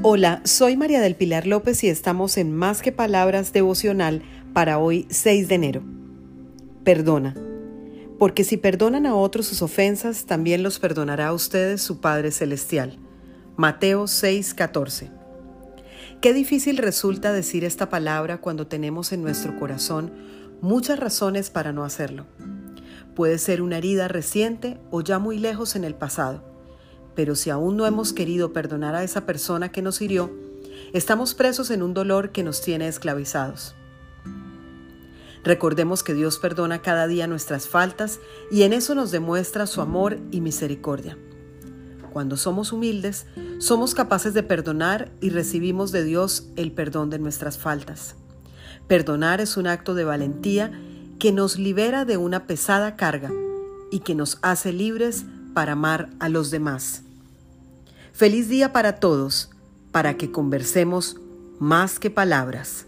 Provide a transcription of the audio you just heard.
Hola, soy María del Pilar López y estamos en Más que Palabras devocional para hoy 6 de enero. Perdona, porque si perdonan a otros sus ofensas, también los perdonará a ustedes su Padre Celestial. Mateo 6:14. Qué difícil resulta decir esta palabra cuando tenemos en nuestro corazón muchas razones para no hacerlo. Puede ser una herida reciente o ya muy lejos en el pasado pero si aún no hemos querido perdonar a esa persona que nos hirió, estamos presos en un dolor que nos tiene esclavizados. Recordemos que Dios perdona cada día nuestras faltas y en eso nos demuestra su amor y misericordia. Cuando somos humildes, somos capaces de perdonar y recibimos de Dios el perdón de nuestras faltas. Perdonar es un acto de valentía que nos libera de una pesada carga y que nos hace libres para amar a los demás. Feliz día para todos, para que conversemos más que palabras.